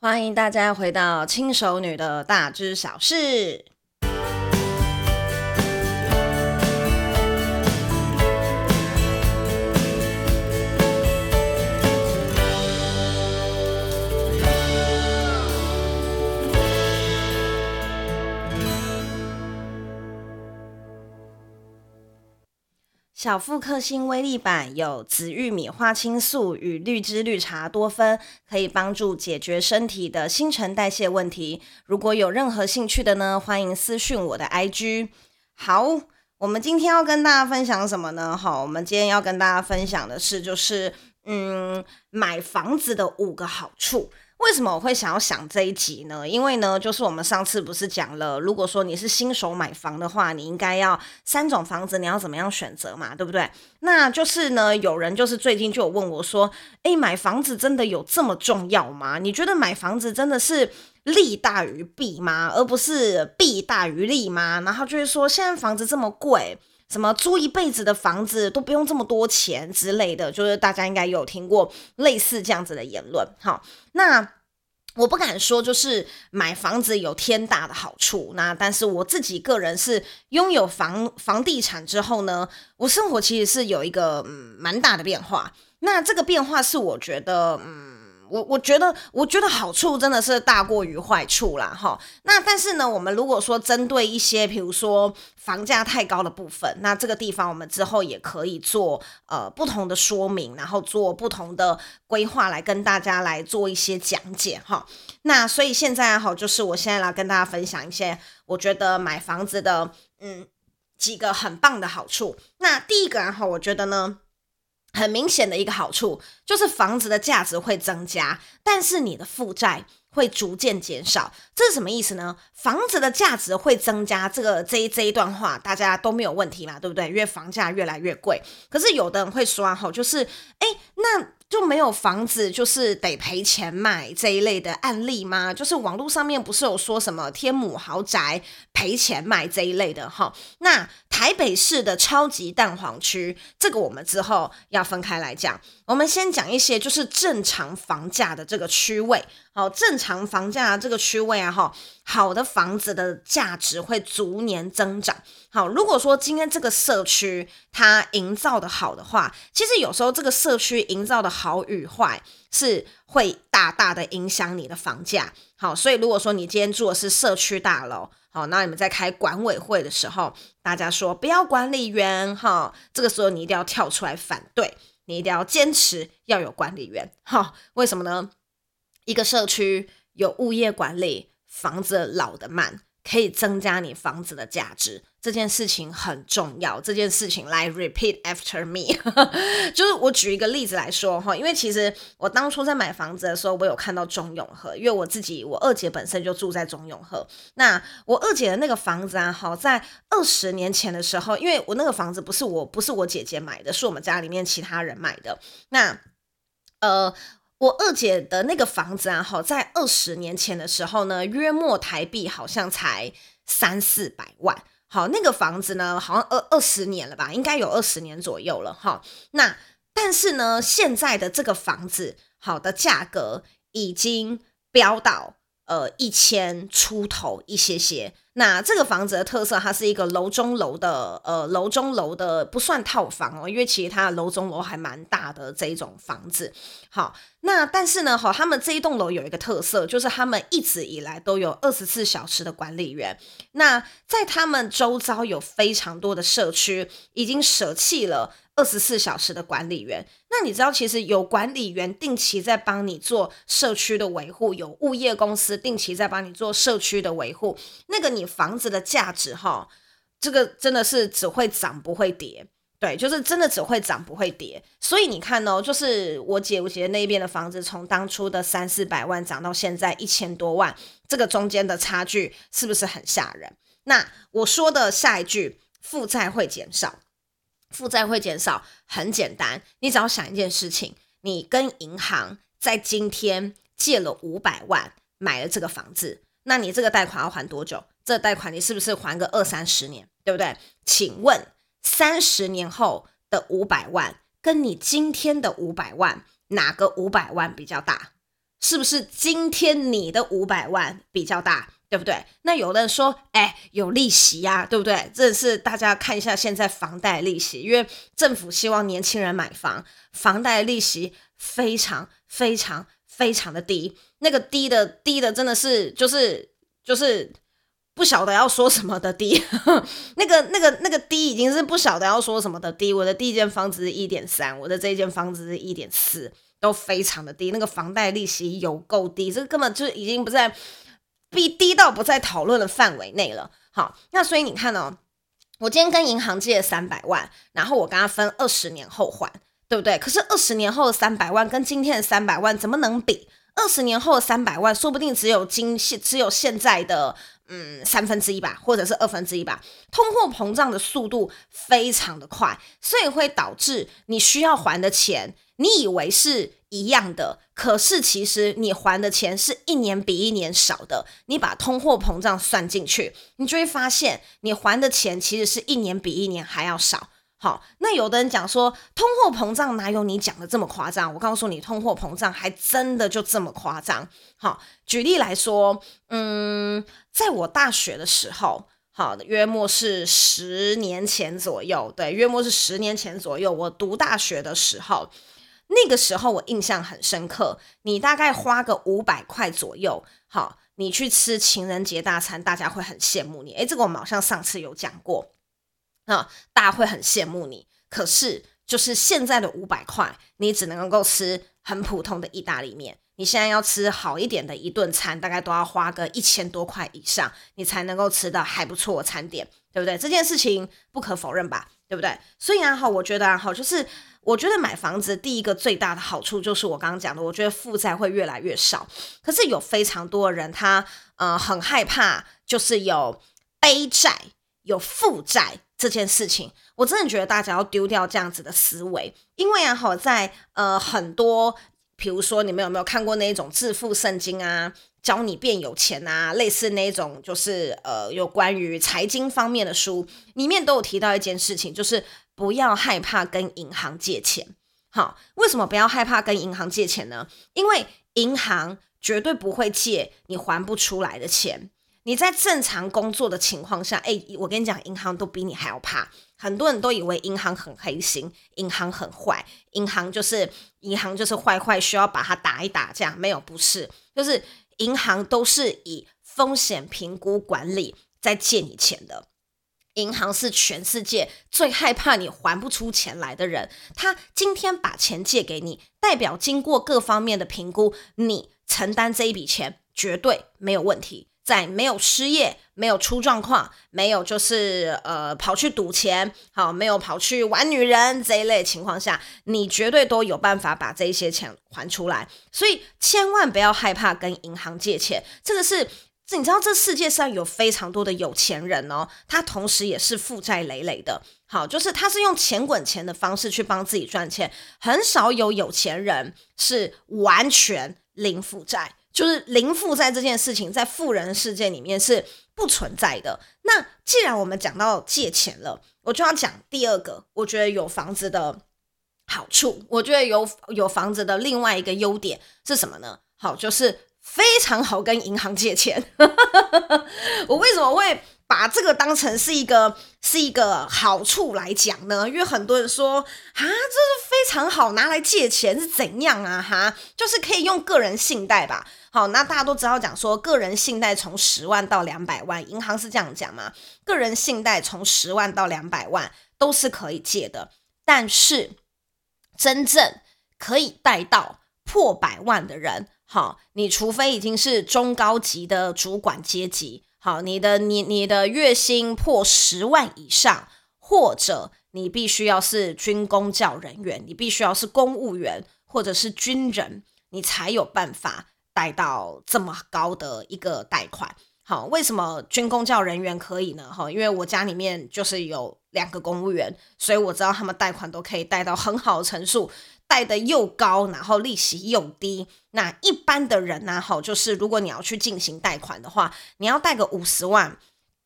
欢迎大家回到轻熟女的大知小事。小腹克星威力版有紫玉米花青素与绿枝绿茶多酚，可以帮助解决身体的新陈代谢问题。如果有任何兴趣的呢，欢迎私讯我的 IG。好，我们今天要跟大家分享什么呢？好，我们今天要跟大家分享的是，就是嗯，买房子的五个好处。为什么我会想要想这一集呢？因为呢，就是我们上次不是讲了，如果说你是新手买房的话，你应该要三种房子，你要怎么样选择嘛，对不对？那就是呢，有人就是最近就有问我说，诶，买房子真的有这么重要吗？你觉得买房子真的是利大于弊吗？而不是弊大于利吗？然后就是说，现在房子这么贵。什么租一辈子的房子都不用这么多钱之类的，就是大家应该有听过类似这样子的言论。好，那我不敢说就是买房子有天大的好处，那但是我自己个人是拥有房房地产之后呢，我生活其实是有一个嗯蛮大的变化。那这个变化是我觉得嗯。我我觉得，我觉得好处真的是大过于坏处啦，哈。那但是呢，我们如果说针对一些，比如说房价太高的部分，那这个地方我们之后也可以做呃不同的说明，然后做不同的规划来跟大家来做一些讲解，哈。那所以现在哈，就是我现在来跟大家分享一些我觉得买房子的嗯几个很棒的好处。那第一个哈，我觉得呢。很明显的一个好处就是房子的价值会增加，但是你的负债会逐渐减少。这是什么意思呢？房子的价值会增加，这个这一这一段话大家都没有问题嘛，对不对？因为房价越来越贵。可是有的人会说啊，吼，就是哎，那。就没有房子就是得赔钱买这一类的案例吗？就是网络上面不是有说什么天母豪宅赔钱卖这一类的哈？那台北市的超级蛋黄区，这个我们之后要分开来讲。我们先讲一些就是正常房价的这个区位。好，正常房价这个区位啊，哈，好的房子的价值会逐年增长。好，如果说今天这个社区它营造的好的话，其实有时候这个社区营造的好与坏是会大大的影响你的房价。好，所以如果说你今天住的是社区大楼，好，那你们在开管委会的时候，大家说不要管理员，哈，这个时候你一定要跳出来反对，你一定要坚持要有管理员。哈，为什么呢？一个社区有物业管理，房子老的慢，可以增加你房子的价值。这件事情很重要，这件事情来 repeat after me，就是我举一个例子来说哈，因为其实我当初在买房子的时候，我有看到中永和，因为我自己我二姐本身就住在中永和，那我二姐的那个房子啊，好在二十年前的时候，因为我那个房子不是我不是我姐姐买的，是我们家里面其他人买的，那呃。我二姐的那个房子啊，好，在二十年前的时候呢，约莫台币好像才三四百万。好，那个房子呢，好像二二十年了吧，应该有二十年左右了哈。那但是呢，现在的这个房子，好的价格已经飙到呃一千出头一些些。那这个房子的特色，它是一个楼中楼的，呃，楼中楼的不算套房哦，因为其实它的楼中楼还蛮大的这一种房子。好，那但是呢，哈，他们这一栋楼有一个特色，就是他们一直以来都有二十四小时的管理员。那在他们周遭有非常多的社区，已经舍弃了。二十四小时的管理员，那你知道，其实有管理员定期在帮你做社区的维护，有物业公司定期在帮你做社区的维护，那个你房子的价值哈，这个真的是只会涨不会跌，对，就是真的只会涨不会跌。所以你看哦，就是我姐我姐那边的房子，从当初的三四百万涨到现在一千多万，这个中间的差距是不是很吓人？那我说的下一句，负债会减少。负债会减少，很简单，你只要想一件事情：你跟银行在今天借了五百万买了这个房子，那你这个贷款要还多久？这贷款你是不是还个二三十年，对不对？请问三十年后的五百万跟你今天的五百万，哪个五百万比较大？是不是今天你的五百万比较大？对不对？那有的人说，哎，有利息呀，对不对？这是大家看一下现在房贷利息，因为政府希望年轻人买房，房贷利息非常非常非常的低，那个低的低的真的是就是就是不晓得要说什么的低，那个那个那个低已经是不晓得要说什么的低。我的第一间房子是一点三，我的这一间房子是一点四，都非常的低，那个房贷利息有够低，这个根本就已经不在。比低到不在讨论的范围内了。好，那所以你看哦，我今天跟银行借三百万，然后我跟他分二十年后还，对不对？可是二十年后的三百万跟今天的三百万怎么能比？二十年后的三百万说不定只有今现只有现在的嗯三分之一吧，或者是二分之一吧。通货膨胀的速度非常的快，所以会导致你需要还的钱，你以为是一样的。可是其实你还的钱是一年比一年少的，你把通货膨胀算进去，你就会发现你还的钱其实是一年比一年还要少。好，那有的人讲说通货膨胀哪有你讲的这么夸张？我告诉你，通货膨胀还真的就这么夸张。好，举例来说，嗯，在我大学的时候，好，约莫是十年前左右，对，约莫是十年前左右，我读大学的时候。那个时候我印象很深刻，你大概花个五百块左右，好，你去吃情人节大餐，大家会很羡慕你。诶，这个我们好像上次有讲过，那，大家会很羡慕你。可是就是现在的五百块，你只能够吃很普通的意大利面。你现在要吃好一点的一顿餐，大概都要花个一千多块以上，你才能够吃到还不错的餐点，对不对？这件事情不可否认吧，对不对？所以啊，好，我觉得啊，好，就是。我觉得买房子第一个最大的好处就是我刚刚讲的，我觉得负债会越来越少。可是有非常多的人他呃很害怕，就是有背债、有负债这件事情。我真的觉得大家要丢掉这样子的思维，因为啊，好在呃很多，比如说你们有没有看过那种致富圣经啊，教你变有钱啊，类似那种就是呃有关于财经方面的书，里面都有提到一件事情，就是。不要害怕跟银行借钱，好，为什么不要害怕跟银行借钱呢？因为银行绝对不会借你还不出来的钱。你在正常工作的情况下，哎，我跟你讲，银行都比你还要怕。很多人都以为银行很黑心，银行很坏，银行就是银行就是坏坏，需要把它打一打，这样没有，不是，就是银行都是以风险评估管理在借你钱的。银行是全世界最害怕你还不出钱来的人。他今天把钱借给你，代表经过各方面的评估，你承担这一笔钱绝对没有问题。在没有失业、没有出状况、没有就是呃跑去赌钱、好没有跑去玩女人这一类情况下，你绝对都有办法把这些钱还出来。所以千万不要害怕跟银行借钱，这个是。你知道这世界上有非常多的有钱人哦，他同时也是负债累累的。好，就是他是用钱滚钱的方式去帮自己赚钱，很少有有钱人是完全零负债，就是零负债这件事情在富人世界里面是不存在的。那既然我们讲到借钱了，我就要讲第二个，我觉得有房子的好处，我觉得有有房子的另外一个优点是什么呢？好，就是。非常好跟银行借钱，我为什么会把这个当成是一个是一个好处来讲呢？因为很多人说啊，这是非常好拿来借钱是怎样啊？哈，就是可以用个人信贷吧。好，那大家都知道讲说个人信贷从十万到两百万，银行是这样讲吗？个人信贷从十万到两百万都是可以借的，但是真正可以贷到破百万的人。好，你除非已经是中高级的主管阶级，好，你的你你的月薪破十万以上，或者你必须要是军公教人员，你必须要是公务员或者是军人，你才有办法贷到这么高的一个贷款。好，为什么军公教人员可以呢？哈，因为我家里面就是有两个公务员，所以我知道他们贷款都可以贷到很好的成数。贷的又高，然后利息又低。那一般的人呢？好，就是如果你要去进行贷款的话，你要贷个五十万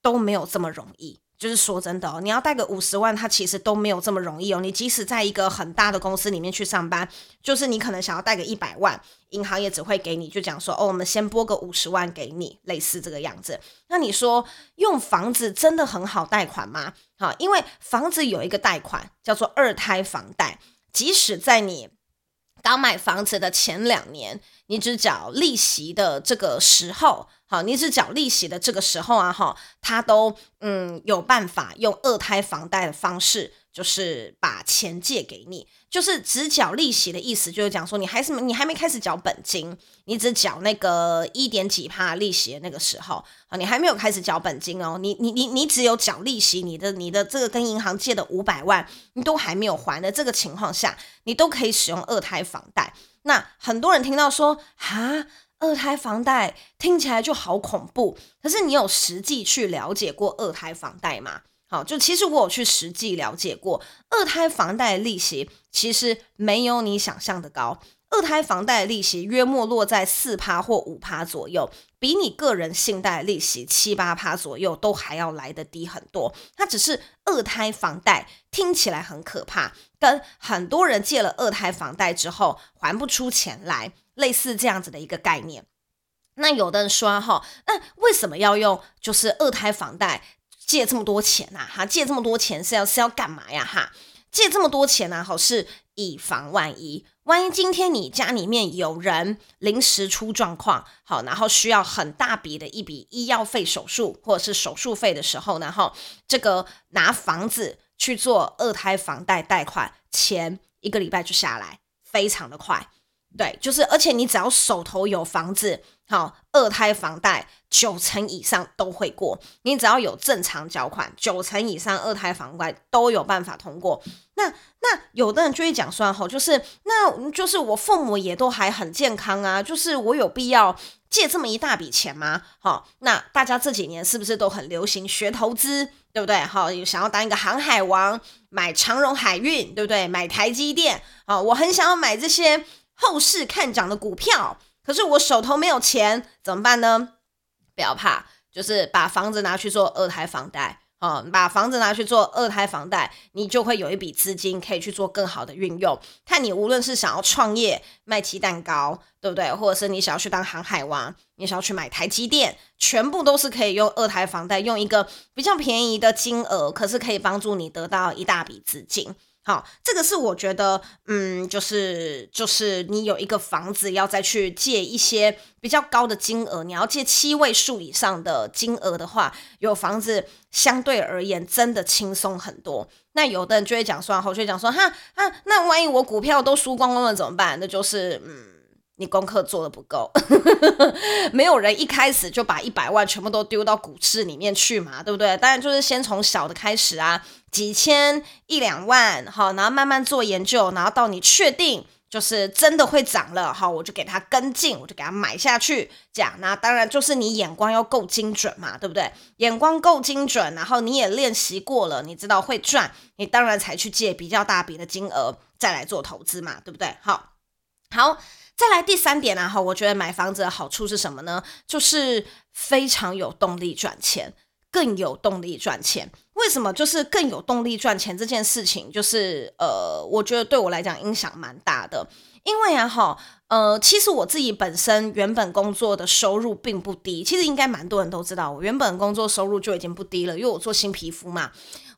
都没有这么容易。就是说真的哦，你要贷个五十万，它其实都没有这么容易哦。你即使在一个很大的公司里面去上班，就是你可能想要贷个一百万，银行也只会给你就讲说，哦，我们先拨个五十万给你，类似这个样子。那你说用房子真的很好贷款吗？好，因为房子有一个贷款叫做二胎房贷，即使在你刚买房子的前两年，你只缴利息的这个时候。好，你只缴利息的这个时候啊，哈，他都嗯有办法用二胎房贷的方式，就是把钱借给你，就是只缴利息的意思，就是讲说你还是你还没开始缴本金，你只缴那个一点几趴利息的那个时候啊，你还没有开始缴本金哦，你你你你只有缴利息，你的你的这个跟银行借的五百万，你都还没有还的这个情况下，你都可以使用二胎房贷。那很多人听到说哈。二胎房贷听起来就好恐怖，可是你有实际去了解过二胎房贷吗？好，就其实我有去实际了解过，二胎房贷利息其实没有你想象的高。二胎房贷利息约莫落在四趴或五趴左右，比你个人信贷利息七八趴左右都还要来得低很多。它只是二胎房贷听起来很可怕，跟很多人借了二胎房贷之后还不出钱来。类似这样子的一个概念，那有的人说哈，那为什么要用就是二胎房贷借这么多钱呐？哈，借这么多钱是要是要干嘛呀？哈，借这么多钱呢？好，是以防万一，万一今天你家里面有人临时出状况，好，然后需要很大笔的一笔医药费、手术或者是手术费的时候呢，哈，这个拿房子去做二胎房贷贷款，钱一个礼拜就下来，非常的快。对，就是，而且你只要手头有房子，好，二胎房贷九成以上都会过。你只要有正常缴款，九成以上二胎房贷都有办法通过。那那有的人就会讲说，吼，就是那就是我父母也都还很健康啊，就是我有必要借这么一大笔钱吗？好，那大家这几年是不是都很流行学投资，对不对？好，有想要当一个航海王，买长荣海运，对不对？买台积电，好，我很想要买这些。后市看涨的股票，可是我手头没有钱，怎么办呢？不要怕，就是把房子拿去做二胎房贷，哦，把房子拿去做二胎房贷，你就会有一笔资金可以去做更好的运用。看你无论是想要创业卖鸡蛋糕，对不对？或者是你想要去当航海王，你想要去买台积电，全部都是可以用二胎房贷，用一个比较便宜的金额，可是可以帮助你得到一大笔资金。好，这个是我觉得，嗯，就是就是你有一个房子要再去借一些比较高的金额，你要借七位数以上的金额的话，有房子相对而言真的轻松很多。那有的人就会讲说，好，就会讲说，哈啊，那万一我股票都输光光了怎么办？那就是，嗯。你功课做的不够，没有人一开始就把一百万全部都丢到股市里面去嘛，对不对？当然就是先从小的开始啊，几千一两万，好，然后慢慢做研究，然后到你确定就是真的会涨了，好，我就给它跟进，我就给它买下去，这样。那当然就是你眼光要够精准嘛，对不对？眼光够精准，然后你也练习过了，你知道会赚，你当然才去借比较大笔的金额再来做投资嘛，对不对？好，好。再来第三点啊，哈，我觉得买房子的好处是什么呢？就是非常有动力赚钱，更有动力赚钱。为什么？就是更有动力赚钱这件事情，就是呃，我觉得对我来讲影响蛮大的。因为啊，哈，呃，其实我自己本身原本工作的收入并不低，其实应该蛮多人都知道，我原本工作收入就已经不低了，因为我做新皮肤嘛。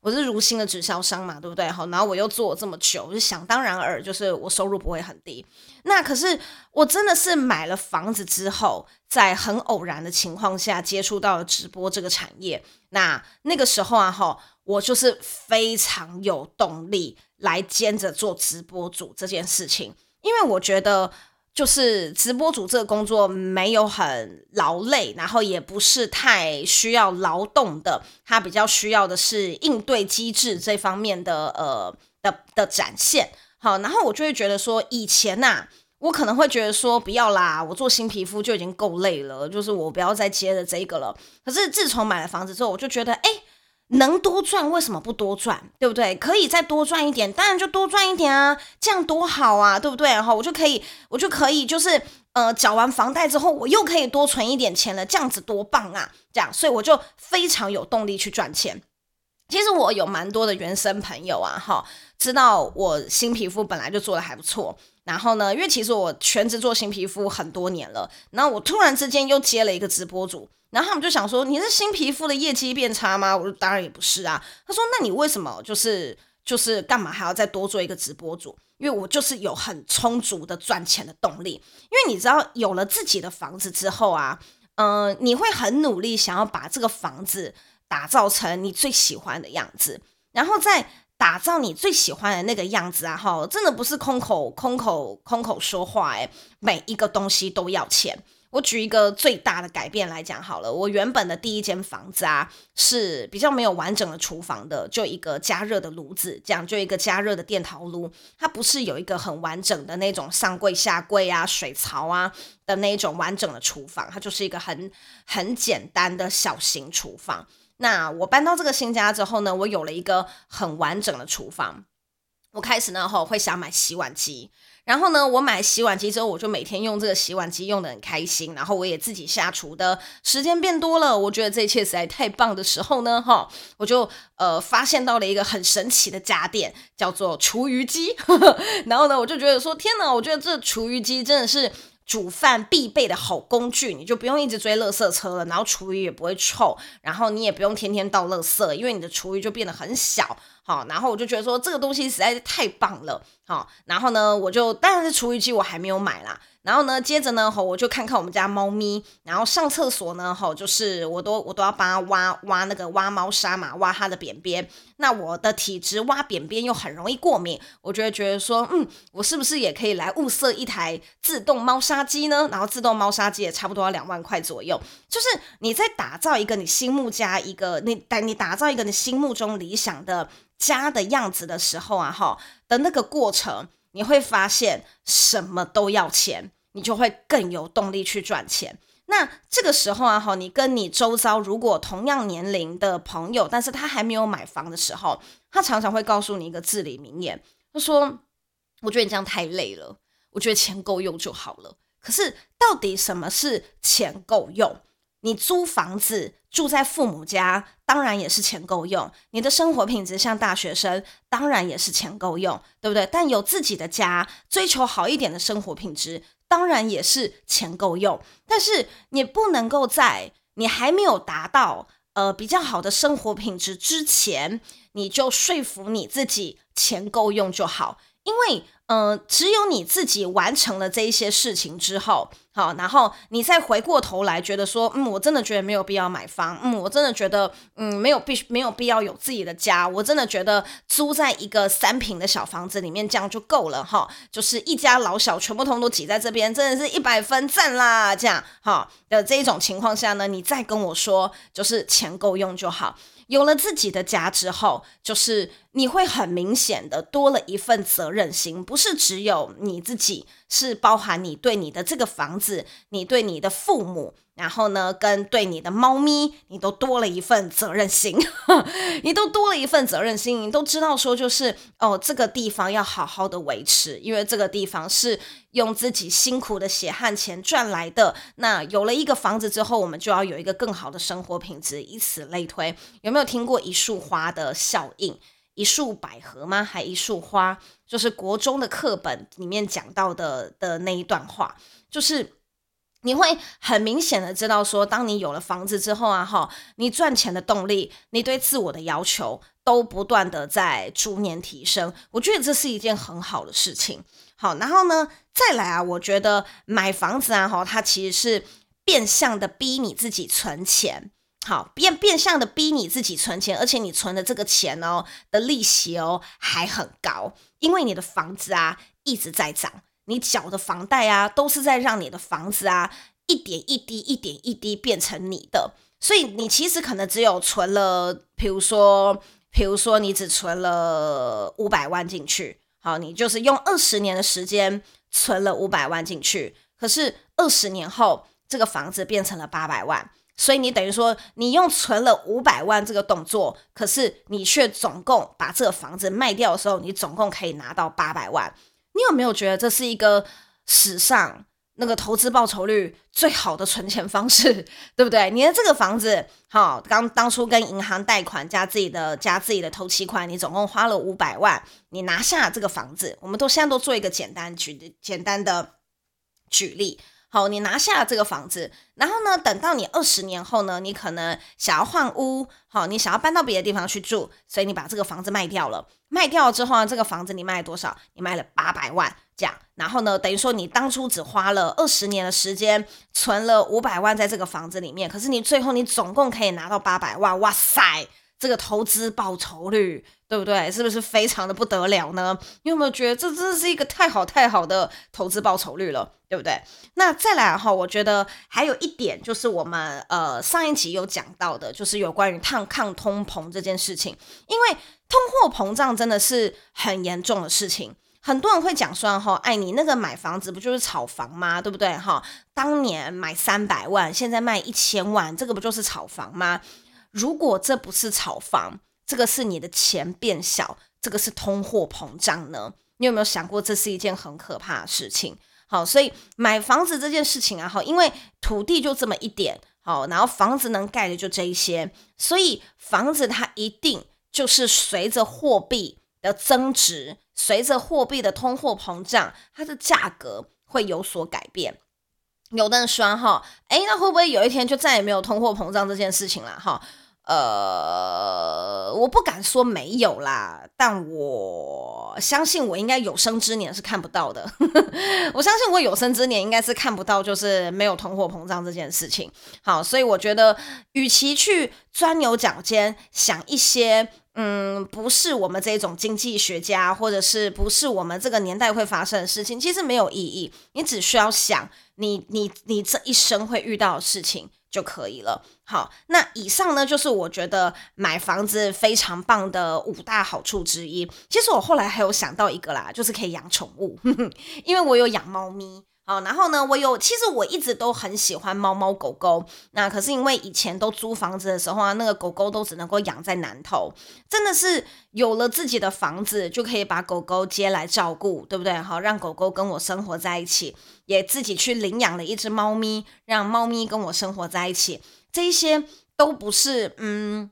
我是如新的直销商嘛，对不对？好，然后我又做了这么久，就想当然尔，就是我收入不会很低。那可是我真的是买了房子之后，在很偶然的情况下接触到了直播这个产业。那那个时候啊，哈，我就是非常有动力来兼着做直播主这件事情，因为我觉得。就是直播主这个工作没有很劳累，然后也不是太需要劳动的，他比较需要的是应对机制这方面的呃的的展现。好，然后我就会觉得说，以前呐、啊，我可能会觉得说，不要啦，我做新皮肤就已经够累了，就是我不要再接着这个了。可是自从买了房子之后，我就觉得，哎。能多赚为什么不多赚？对不对？可以再多赚一点，当然就多赚一点啊，这样多好啊，对不对？然后我就可以，我就可以，就是呃，缴完房贷之后，我又可以多存一点钱了，这样子多棒啊！这样，所以我就非常有动力去赚钱。其实我有蛮多的原生朋友啊，哈，知道我新皮肤本来就做的还不错。然后呢，因为其实我全职做新皮肤很多年了，然后我突然之间又接了一个直播主，然后他们就想说，你是新皮肤的业绩变差吗？我说当然也不是啊。他说，那你为什么就是就是干嘛还要再多做一个直播主？因为我就是有很充足的赚钱的动力。因为你知道，有了自己的房子之后啊，嗯、你会很努力想要把这个房子打造成你最喜欢的样子，然后再。打造你最喜欢的那个样子啊！哈，真的不是空口空口空口说话诶，每一个东西都要钱。我举一个最大的改变来讲好了，我原本的第一间房子啊，是比较没有完整的厨房的，就一个加热的炉子，这样就一个加热的电陶炉，它不是有一个很完整的那种上柜下柜啊、水槽啊的那种完整的厨房，它就是一个很很简单的小型厨房。那我搬到这个新家之后呢，我有了一个很完整的厨房。我开始呢后会想买洗碗机，然后呢，我买洗碗机之后，我就每天用这个洗碗机用得很开心。然后我也自己下厨的时间变多了，我觉得这一切实在太棒的时候呢，哈，我就呃发现到了一个很神奇的家电，叫做厨余机。然后呢，我就觉得说，天哪，我觉得这厨余机真的是。煮饭必备的好工具，你就不用一直追垃圾车了，然后厨余也不会臭，然后你也不用天天倒垃圾，因为你的厨余就变得很小，好，然后我就觉得说这个东西实在是太棒了，好，然后呢，我就当然是厨余机我还没有买啦。然后呢，接着呢，吼，我就看看我们家猫咪，然后上厕所呢，吼，就是我都我都要帮它挖挖那个挖猫砂嘛，挖它的便便。那我的体质挖便便又很容易过敏，我就会觉得说，嗯，我是不是也可以来物色一台自动猫砂机呢？然后自动猫砂机也差不多要两万块左右。就是你在打造一个你心目家一个你打你打造一个你心目中理想的家的样子的时候啊，哈的那个过程。你会发现什么都要钱，你就会更有动力去赚钱。那这个时候啊，哈，你跟你周遭如果同样年龄的朋友，但是他还没有买房的时候，他常常会告诉你一个至理名言，他说：“我觉得你这样太累了，我觉得钱够用就好了。”可是到底什么是钱够用？你租房子住在父母家，当然也是钱够用；你的生活品质像大学生，当然也是钱够用，对不对？但有自己的家，追求好一点的生活品质，当然也是钱够用。但是你不能够在你还没有达到呃比较好的生活品质之前，你就说服你自己钱够用就好，因为。呃，只有你自己完成了这一些事情之后，好，然后你再回过头来觉得说，嗯，我真的觉得没有必要买房，嗯，我真的觉得，嗯，没有必须没有必要有自己的家，我真的觉得租在一个三平的小房子里面这样就够了，哈，就是一家老小全部通通都挤在这边，真的是一百分赞啦，这样，哈的这一种情况下呢，你再跟我说，就是钱够用就好。有了自己的家之后，就是你会很明显的多了一份责任心，不是只有你自己，是包含你对你的这个房子，你对你的父母。然后呢，跟对你的猫咪，你都多了一份责任心，你都多了一份责任心，你都知道说就是哦，这个地方要好好的维持，因为这个地方是用自己辛苦的血汗钱赚来的。那有了一个房子之后，我们就要有一个更好的生活品质，以此类推。有没有听过一束花的效应？一束百合吗？还一束花？就是国中的课本里面讲到的的那一段话，就是。你会很明显的知道说，当你有了房子之后啊，哈，你赚钱的动力，你对自我的要求都不断的在逐年提升。我觉得这是一件很好的事情。好，然后呢，再来啊，我觉得买房子啊，哈，它其实是变相的逼你自己存钱。好，变变相的逼你自己存钱，而且你存的这个钱哦的利息哦还很高，因为你的房子啊一直在涨。你缴的房贷啊，都是在让你的房子啊一点一滴、一点一滴变成你的，所以你其实可能只有存了，比如说，比如说你只存了五百万进去，好，你就是用二十年的时间存了五百万进去，可是二十年后这个房子变成了八百万，所以你等于说你用存了五百万这个动作，可是你却总共把这个房子卖掉的时候，你总共可以拿到八百万。你有没有觉得这是一个史上那个投资报酬率最好的存钱方式，对不对？你的这个房子，好，刚当初跟银行贷款加自己的加自己的头期款，你总共花了五百万，你拿下这个房子，我们都现在都做一个简单举简单的举例。好，你拿下了这个房子，然后呢，等到你二十年后呢，你可能想要换屋，好，你想要搬到别的地方去住，所以你把这个房子卖掉了。卖掉了之后呢，这个房子你卖了多少？你卖了八百万，这样。然后呢，等于说你当初只花了二十年的时间，存了五百万在这个房子里面，可是你最后你总共可以拿到八百万，哇塞！这个投资报酬率对不对？是不是非常的不得了呢？你有没有觉得这真的是一个太好太好的投资报酬率了，对不对？那再来哈，我觉得还有一点就是我们呃上一集有讲到的，就是有关于抗抗通膨这件事情，因为通货膨胀真的是很严重的事情。很多人会讲说哈，哎，你那个买房子不就是炒房吗？对不对哈？当年买三百万，现在卖一千万，这个不就是炒房吗？如果这不是炒房，这个是你的钱变小，这个是通货膨胀呢？你有没有想过，这是一件很可怕的事情？好，所以买房子这件事情啊，好，因为土地就这么一点，好，然后房子能盖的就这一些，所以房子它一定就是随着货币的增值，随着货币的通货膨胀，它的价格会有所改变。有的人说哈，哎，那会不会有一天就再也没有通货膨胀这件事情了？哈？呃，我不敢说没有啦，但我相信我应该有生之年是看不到的。我相信我有生之年应该是看不到，就是没有通货膨胀这件事情。好，所以我觉得，与其去钻牛角尖，想一些嗯，不是我们这种经济学家，或者是不是我们这个年代会发生的事情，其实没有意义。你只需要想你你你这一生会遇到的事情。就可以了。好，那以上呢，就是我觉得买房子非常棒的五大好处之一。其实我后来还有想到一个啦，就是可以养宠物，因为我有养猫咪。好，然后呢，我有，其实我一直都很喜欢猫猫狗狗。那可是因为以前都租房子的时候啊，那个狗狗都只能够养在南头。真的是有了自己的房子，就可以把狗狗接来照顾，对不对？好，让狗狗跟我生活在一起，也自己去领养了一只猫咪，让猫咪跟我生活在一起。这些都不是，嗯。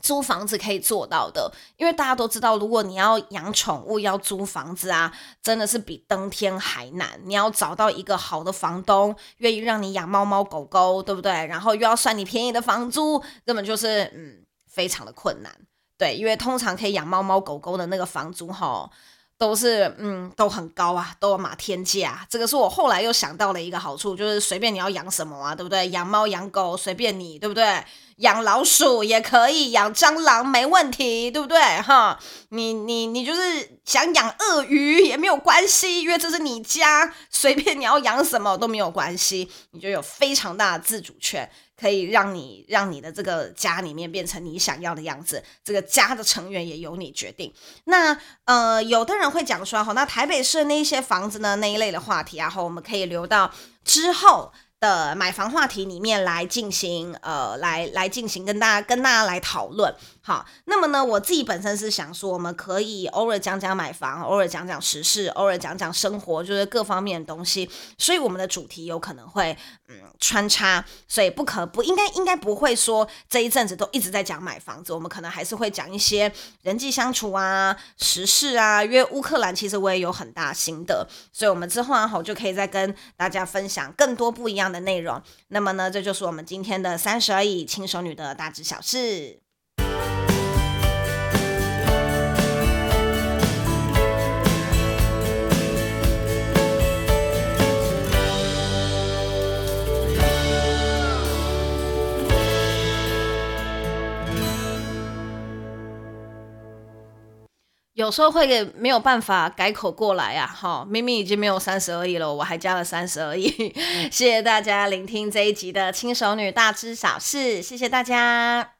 租房子可以做到的，因为大家都知道，如果你要养宠物，要租房子啊，真的是比登天还难。你要找到一个好的房东，愿意让你养猫猫狗狗，对不对？然后又要算你便宜的房租，根本就是嗯，非常的困难。对，因为通常可以养猫猫狗狗的那个房租，哈。都是嗯，都很高啊，都马天价。这个是我后来又想到了一个好处，就是随便你要养什么啊，对不对？养猫养狗随便你，对不对？养老鼠也可以，养蟑螂没问题，对不对？哈，你你你就是想养鳄鱼也没有关系，因为这是你家，随便你要养什么都没有关系，你就有非常大的自主权。可以让你让你的这个家里面变成你想要的样子，这个家的成员也由你决定。那呃，有的人会讲说，好，那台北市那一些房子呢，那一类的话题，然后我们可以留到之后的买房话题里面来进行，呃，来来进行跟大家跟大家来讨论。好，那么呢，我自己本身是想说，我们可以偶尔讲讲买房，偶尔讲讲时事，偶尔讲讲生活，就是各方面的东西。所以我们的主题有可能会嗯穿插，所以不可不应该应该不会说这一阵子都一直在讲买房子，我们可能还是会讲一些人际相处啊、时事啊。因为乌克兰其实我也有很大心得，所以我们之后啊好就可以再跟大家分享更多不一样的内容。那么呢，这就是我们今天的三十而已轻熟女的大知小事。有时候会没有办法改口过来啊，哈，明明已经没有三十而已了，我还加了三十而已。谢谢大家聆听这一集的轻熟女大知小事，谢谢大家。